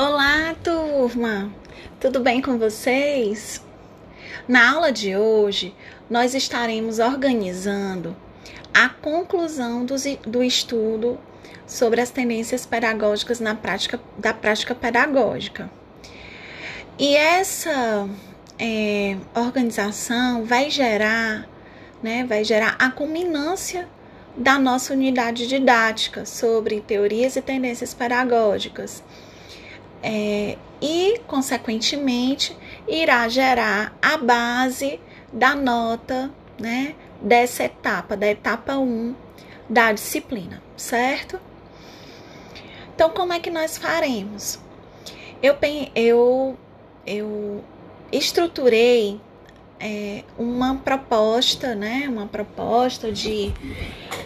Olá, turma! Tudo bem com vocês? Na aula de hoje, nós estaremos organizando a conclusão do, do estudo sobre as tendências pedagógicas na prática da prática pedagógica. E essa é, organização vai gerar, né, vai gerar a culminância da nossa unidade didática sobre teorias e tendências pedagógicas é, e, consequentemente, irá gerar a base da nota né, dessa etapa, da etapa 1 da disciplina, certo? Então, como é que nós faremos? Eu, eu, eu estruturei é, uma proposta, né, uma proposta de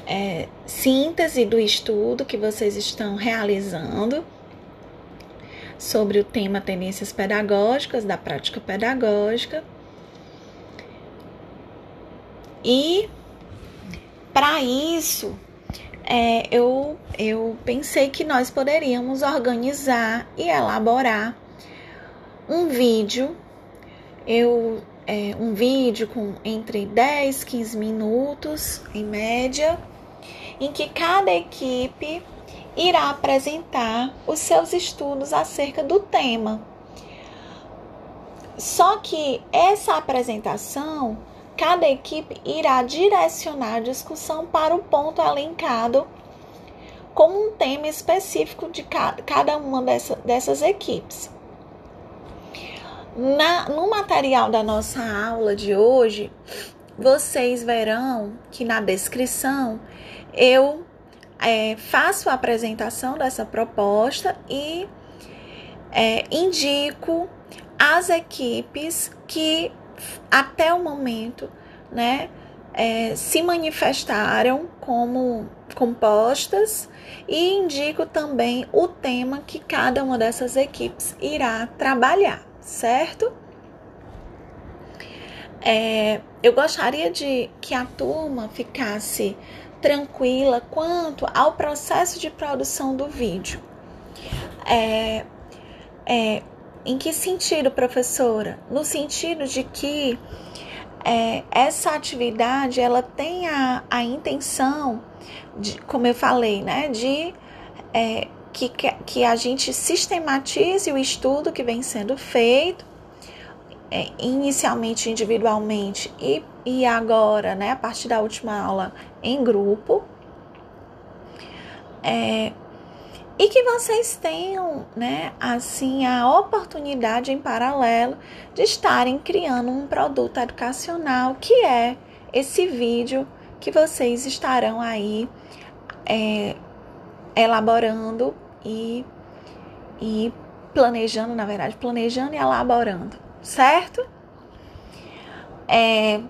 é, síntese do estudo que vocês estão realizando sobre o tema tendências pedagógicas da prática pedagógica. E para isso, é, eu, eu pensei que nós poderíamos organizar e elaborar um vídeo. Eu é, um vídeo com entre 10 15 minutos em média, em que cada equipe irá apresentar os seus estudos acerca do tema. Só que essa apresentação, cada equipe irá direcionar a discussão para o ponto elencado como um tema específico de cada uma dessa, dessas equipes. Na, no material da nossa aula de hoje, vocês verão que na descrição eu é, faço a apresentação dessa proposta e é, indico as equipes que até o momento né, é, se manifestaram como compostas e indico também o tema que cada uma dessas equipes irá trabalhar, certo? É, eu gostaria de que a turma ficasse tranquila quanto ao processo de produção do vídeo. É, é, em que sentido, professora? No sentido de que é, essa atividade ela tem a, a intenção, de, como eu falei, né, de é, que, que a gente sistematize o estudo que vem sendo feito, é, inicialmente individualmente e, e agora, né, a partir da última aula, em grupo. É, e que vocês tenham, né, assim, a oportunidade em paralelo de estarem criando um produto educacional que é esse vídeo que vocês estarão aí é, elaborando e, e planejando, na verdade, planejando e elaborando, certo? É,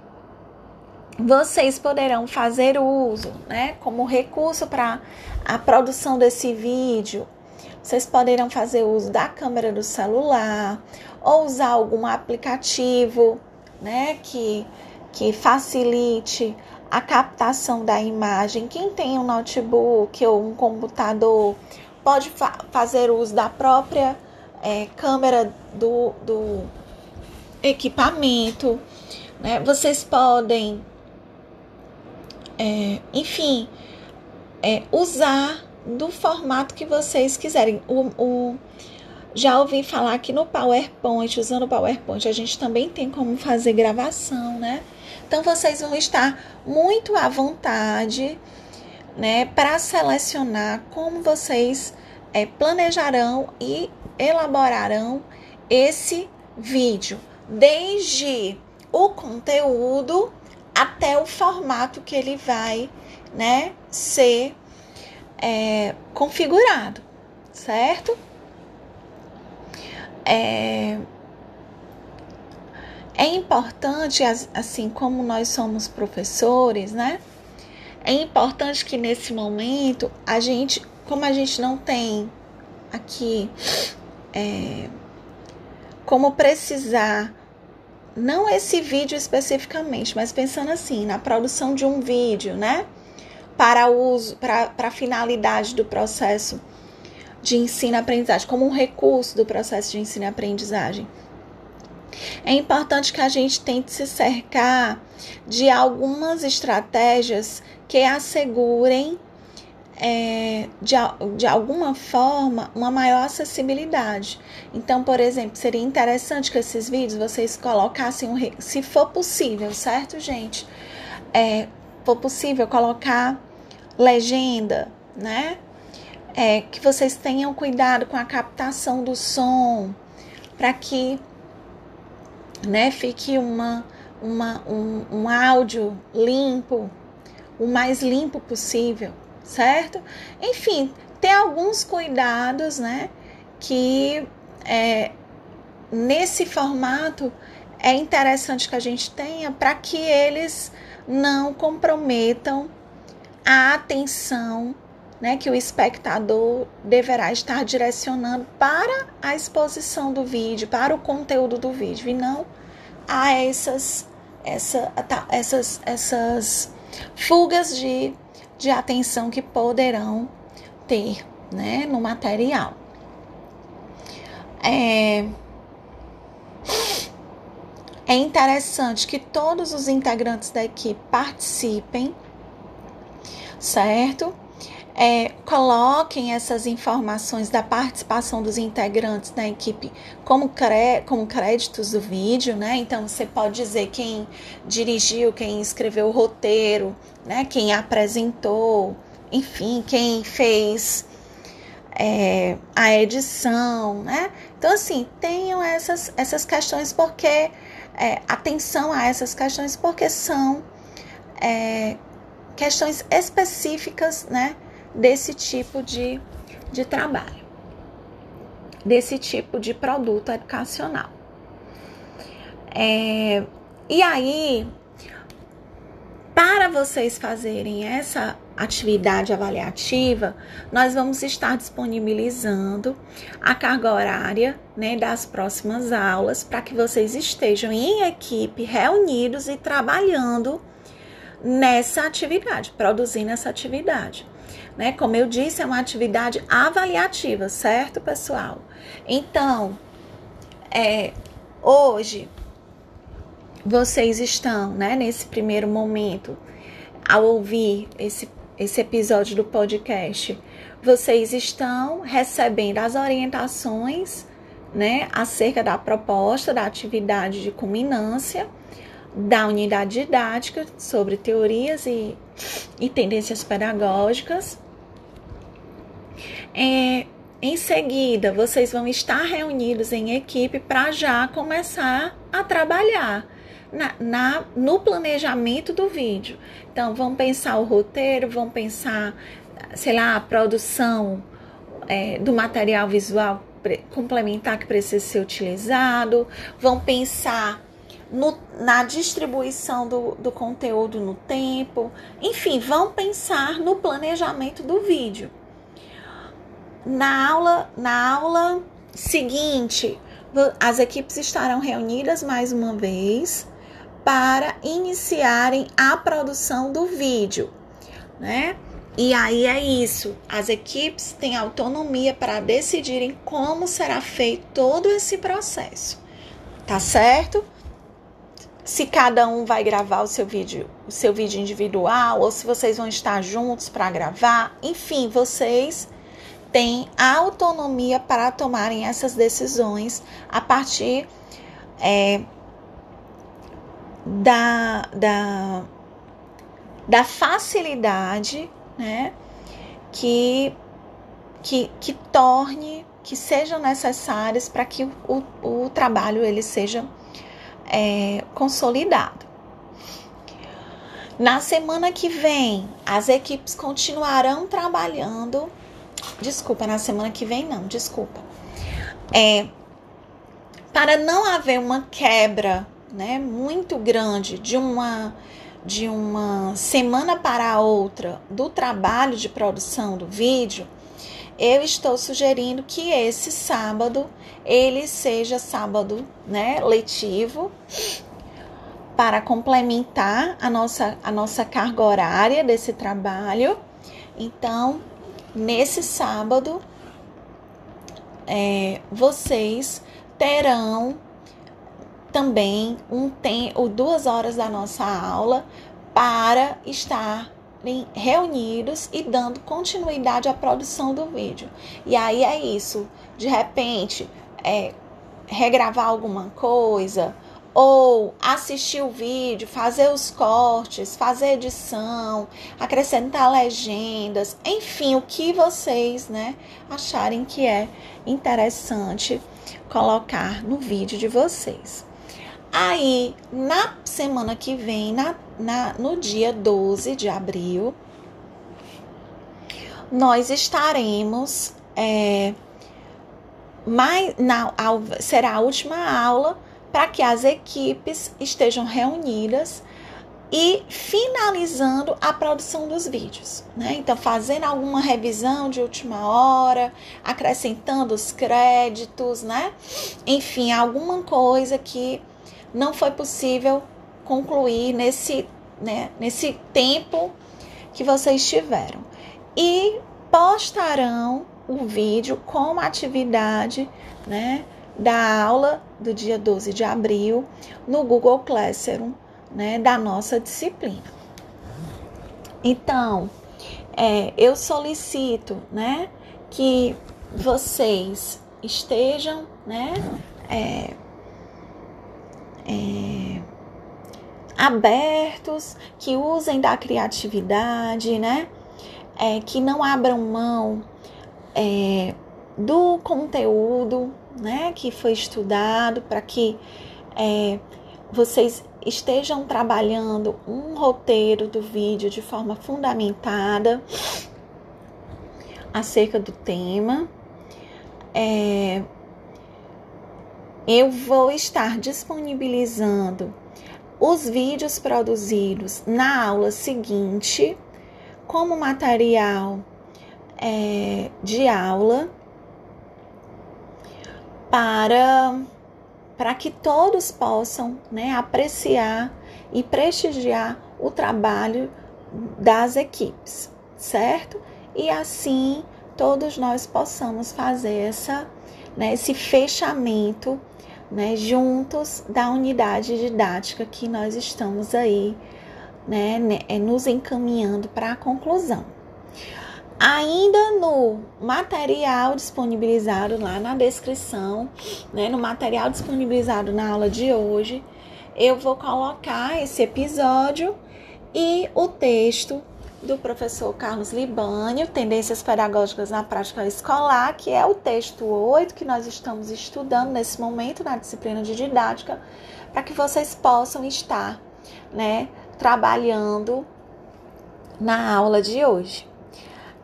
vocês poderão fazer uso, né, como recurso para a produção desse vídeo. Vocês poderão fazer uso da câmera do celular ou usar algum aplicativo, né, que que facilite a captação da imagem. Quem tem um notebook ou um computador pode fa fazer uso da própria é, câmera do, do equipamento. Né? Vocês podem é, enfim, é, usar do formato que vocês quiserem. O, o, já ouvi falar que no PowerPoint, usando o PowerPoint, a gente também tem como fazer gravação, né? Então vocês vão estar muito à vontade, né, para selecionar como vocês é, planejarão e elaborarão esse vídeo, desde o conteúdo até o formato que ele vai, né, ser é, configurado, certo? É, é importante, assim como nós somos professores, né? É importante que nesse momento a gente, como a gente não tem aqui é, como precisar não esse vídeo especificamente, mas pensando assim, na produção de um vídeo, né? Para uso, para a finalidade do processo de ensino-aprendizagem, como um recurso do processo de ensino-aprendizagem. É importante que a gente tente se cercar de algumas estratégias que assegurem, é, de, de alguma forma, uma maior acessibilidade. Então, por exemplo, seria interessante que esses vídeos vocês colocassem, um, se for possível, certo, gente? É, for possível colocar legenda, né? É, que vocês tenham cuidado com a captação do som, para que né, fique uma, uma, um, um áudio limpo, o mais limpo possível, certo? Enfim, tem alguns cuidados, né, que é, nesse formato é interessante que a gente tenha para que eles não comprometam a atenção né, que o espectador deverá estar direcionando para a exposição do vídeo, para o conteúdo do vídeo, e não a essas, essa, tá, essas, essas fugas de, de atenção que poderão ter né, no material. É, é interessante que todos os integrantes da equipe participem, certo? É, coloquem essas informações da participação dos integrantes da equipe como, cré como créditos do vídeo, né? Então você pode dizer quem dirigiu, quem escreveu o roteiro, né? Quem apresentou, enfim, quem fez é, a edição, né? Então, assim, tenham essas, essas questões porque é, atenção a essas questões porque são é, questões específicas, né? Desse tipo de, de trabalho, desse tipo de produto educacional. É, e aí, para vocês fazerem essa atividade avaliativa, nós vamos estar disponibilizando a carga horária né, das próximas aulas para que vocês estejam em equipe, reunidos e trabalhando nessa atividade, produzindo essa atividade né? Como eu disse, é uma atividade avaliativa, certo, pessoal? Então, é, hoje vocês estão, né, nesse primeiro momento, ao ouvir esse, esse episódio do podcast, vocês estão recebendo as orientações, né, acerca da proposta da atividade de culminância da unidade didática sobre teorias e, e tendências pedagógicas. É, em seguida, vocês vão estar reunidos em equipe para já começar a trabalhar na, na, no planejamento do vídeo. Então, vão pensar o roteiro, vão pensar, sei lá, a produção é, do material visual complementar que precisa ser utilizado, vão pensar no, na distribuição do, do conteúdo no tempo, enfim, vão pensar no planejamento do vídeo. Na aula, na aula seguinte, as equipes estarão reunidas mais uma vez para iniciarem a produção do vídeo, né? E aí é isso, as equipes têm autonomia para decidirem como será feito todo esse processo, tá certo? Se cada um vai gravar o seu vídeo, o seu vídeo individual, ou se vocês vão estar juntos para gravar, enfim, vocês têm autonomia para tomarem essas decisões a partir é, da, da, da facilidade, né, que, que, que torne, que sejam necessárias para que o, o trabalho ele seja é, consolidado. Na semana que vem, as equipes continuarão trabalhando. Desculpa, na semana que vem não, desculpa. É, para não haver uma quebra, né, muito grande de uma de uma semana para outra do trabalho de produção do vídeo, eu estou sugerindo que esse sábado ele seja sábado, né, letivo, para complementar a nossa, a nossa carga horária desse trabalho. Então, nesse sábado, é, vocês terão também um tempo, duas horas da nossa aula para estar reunidos e dando continuidade à produção do vídeo. E aí é isso. De repente, é, regravar alguma coisa, ou assistir o vídeo, fazer os cortes, fazer edição, acrescentar legendas, enfim, o que vocês, né, acharem que é interessante colocar no vídeo de vocês. Aí, na semana que vem, na, na, no dia 12 de abril, nós estaremos. É, mais, na, será a última aula para que as equipes estejam reunidas e finalizando a produção dos vídeos, né? Então, fazendo alguma revisão de última hora, acrescentando os créditos, né? Enfim, alguma coisa que não foi possível concluir nesse, né, nesse tempo que vocês tiveram. E postarão o vídeo com a atividade, né, da aula do dia 12 de abril no Google Classroom, né, da nossa disciplina. Então, é, eu solicito, né, que vocês estejam, né, é, é, abertos, que usem da criatividade, né, é, que não abram mão é, do conteúdo né, que foi estudado para que é, vocês estejam trabalhando um roteiro do vídeo de forma fundamentada acerca do tema. É, eu vou estar disponibilizando os vídeos produzidos na aula seguinte como material é, de aula para, para que todos possam né, apreciar e prestigiar o trabalho das equipes, certo? E assim todos nós possamos fazer essa, né, esse fechamento né, juntos da unidade didática que nós estamos aí né, né nos encaminhando para a conclusão. Ainda no material disponibilizado lá na descrição, né, no material disponibilizado na aula de hoje, eu vou colocar esse episódio e o texto do professor Carlos Libânio, Tendências Pedagógicas na Prática Escolar, que é o texto 8 que nós estamos estudando nesse momento na disciplina de didática, para que vocês possam estar né, trabalhando na aula de hoje.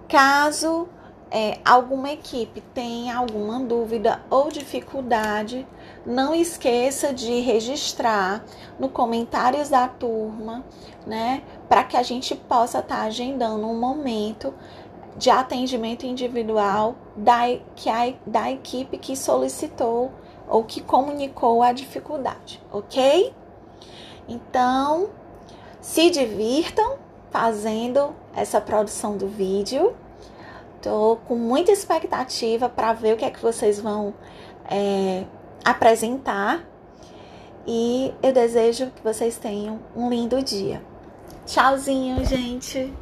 Caso é, alguma equipe tenha alguma dúvida ou dificuldade, não esqueça de registrar no comentários da turma, né, para que a gente possa estar tá agendando um momento de atendimento individual da, que a, da equipe que solicitou ou que comunicou a dificuldade, ok? Então, se divirtam fazendo essa produção do vídeo. Tô com muita expectativa para ver o que é que vocês vão é, apresentar. E eu desejo que vocês tenham um lindo dia. Tchauzinho, gente!